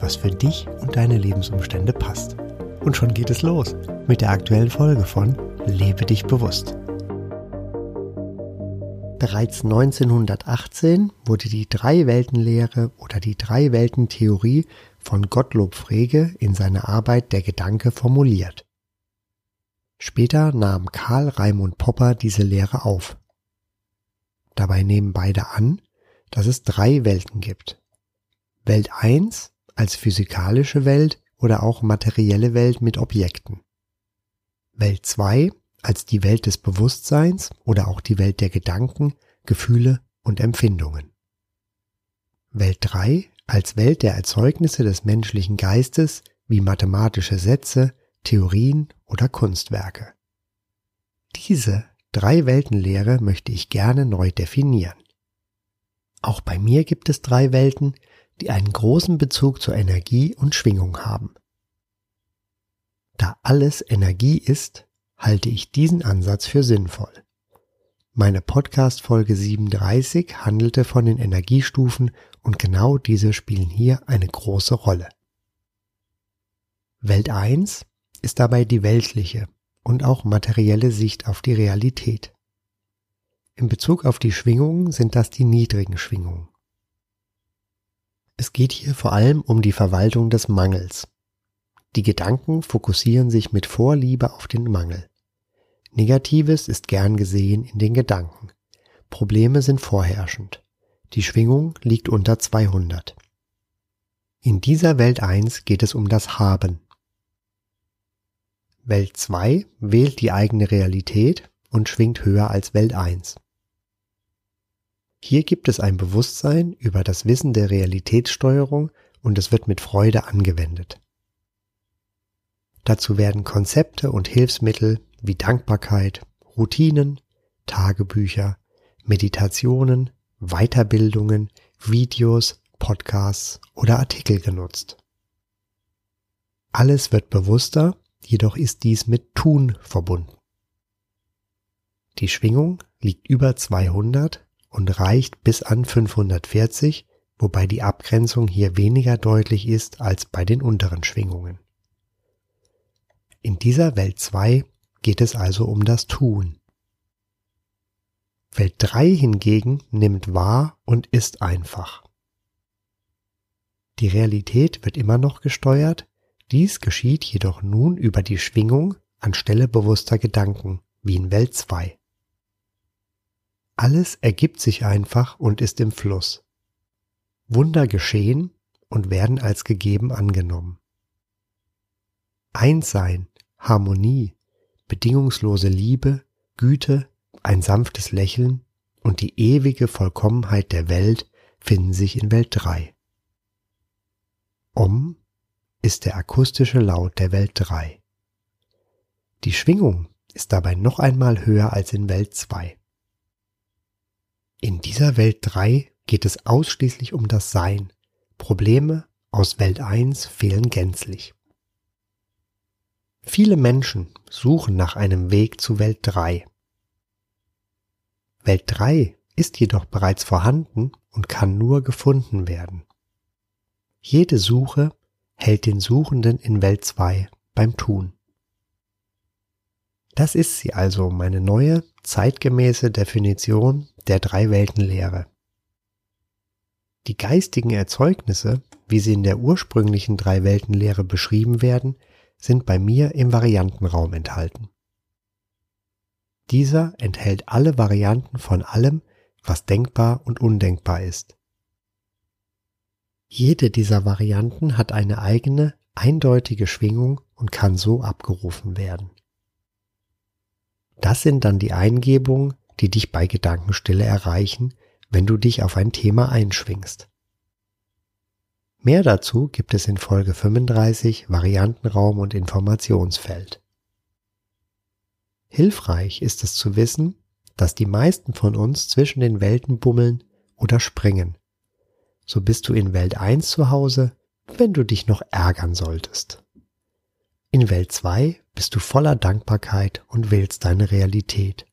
was für dich und deine Lebensumstände passt. Und schon geht es los mit der aktuellen Folge von Lebe dich bewusst. Bereits 1918 wurde die Drei-Welten-Lehre oder die Drei-Welten-Theorie von Gottlob Frege in seiner Arbeit Der Gedanke formuliert. Später nahm Karl Raimund Popper diese Lehre auf. Dabei nehmen beide an, dass es drei Welten gibt. Welt 1 als physikalische Welt oder auch materielle Welt mit Objekten. Welt 2 als die Welt des Bewusstseins oder auch die Welt der Gedanken, Gefühle und Empfindungen. Welt 3 als Welt der Erzeugnisse des menschlichen Geistes wie mathematische Sätze, Theorien oder Kunstwerke. Diese drei Weltenlehre möchte ich gerne neu definieren. Auch bei mir gibt es drei Welten, die einen großen Bezug zur Energie und Schwingung haben. Da alles Energie ist, halte ich diesen Ansatz für sinnvoll. Meine Podcast Folge 37 handelte von den Energiestufen und genau diese spielen hier eine große Rolle. Welt 1 ist dabei die weltliche und auch materielle Sicht auf die Realität. In Bezug auf die Schwingungen sind das die niedrigen Schwingungen. Es geht hier vor allem um die Verwaltung des Mangels. Die Gedanken fokussieren sich mit Vorliebe auf den Mangel. Negatives ist gern gesehen in den Gedanken. Probleme sind vorherrschend. Die Schwingung liegt unter 200. In dieser Welt 1 geht es um das Haben. Welt 2 wählt die eigene Realität und schwingt höher als Welt 1. Hier gibt es ein Bewusstsein über das Wissen der Realitätssteuerung und es wird mit Freude angewendet. Dazu werden Konzepte und Hilfsmittel wie Dankbarkeit, Routinen, Tagebücher, Meditationen, Weiterbildungen, Videos, Podcasts oder Artikel genutzt. Alles wird bewusster, jedoch ist dies mit Tun verbunden. Die Schwingung liegt über 200 und reicht bis an 540, wobei die Abgrenzung hier weniger deutlich ist als bei den unteren Schwingungen. In dieser Welt 2 geht es also um das Tun. Welt 3 hingegen nimmt wahr und ist einfach. Die Realität wird immer noch gesteuert, dies geschieht jedoch nun über die Schwingung anstelle bewusster Gedanken, wie in Welt 2. Alles ergibt sich einfach und ist im Fluss. Wunder geschehen und werden als gegeben angenommen. Einssein, Harmonie, bedingungslose Liebe, Güte, ein sanftes Lächeln und die ewige Vollkommenheit der Welt finden sich in Welt 3. Om ist der akustische Laut der Welt 3. Die Schwingung ist dabei noch einmal höher als in Welt 2. In dieser Welt 3 geht es ausschließlich um das Sein. Probleme aus Welt 1 fehlen gänzlich. Viele Menschen suchen nach einem Weg zu Welt 3. Welt 3 ist jedoch bereits vorhanden und kann nur gefunden werden. Jede Suche hält den Suchenden in Welt 2 beim Tun. Das ist sie also, meine neue, zeitgemäße Definition der Drei-Welten-Lehre. Die geistigen Erzeugnisse, wie sie in der ursprünglichen Drei-Welten-Lehre beschrieben werden, sind bei mir im Variantenraum enthalten. Dieser enthält alle Varianten von allem, was denkbar und undenkbar ist. Jede dieser Varianten hat eine eigene, eindeutige Schwingung und kann so abgerufen werden. Das sind dann die Eingebungen, die dich bei Gedankenstille erreichen, wenn du dich auf ein Thema einschwingst. Mehr dazu gibt es in Folge 35 Variantenraum und Informationsfeld. Hilfreich ist es zu wissen, dass die meisten von uns zwischen den Welten bummeln oder springen. So bist du in Welt 1 zu Hause, wenn du dich noch ärgern solltest. In Welt 2 bist du voller Dankbarkeit und wählst deine Realität.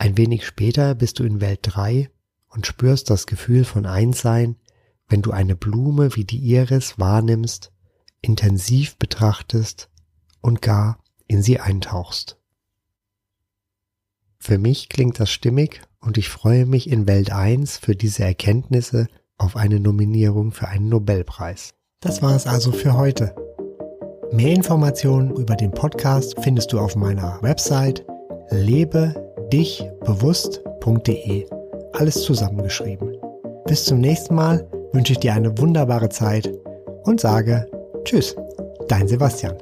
Ein wenig später bist du in Welt 3 und spürst das Gefühl von Einssein, wenn du eine Blume wie die Iris wahrnimmst, intensiv betrachtest und gar in sie eintauchst. Für mich klingt das stimmig und ich freue mich in Welt 1 für diese Erkenntnisse auf eine Nominierung für einen Nobelpreis. Das war es also für heute. Mehr Informationen über den Podcast findest du auf meiner Website lebedichbewusst.de. Alles zusammengeschrieben. Bis zum nächsten Mal wünsche ich dir eine wunderbare Zeit und sage Tschüss, dein Sebastian.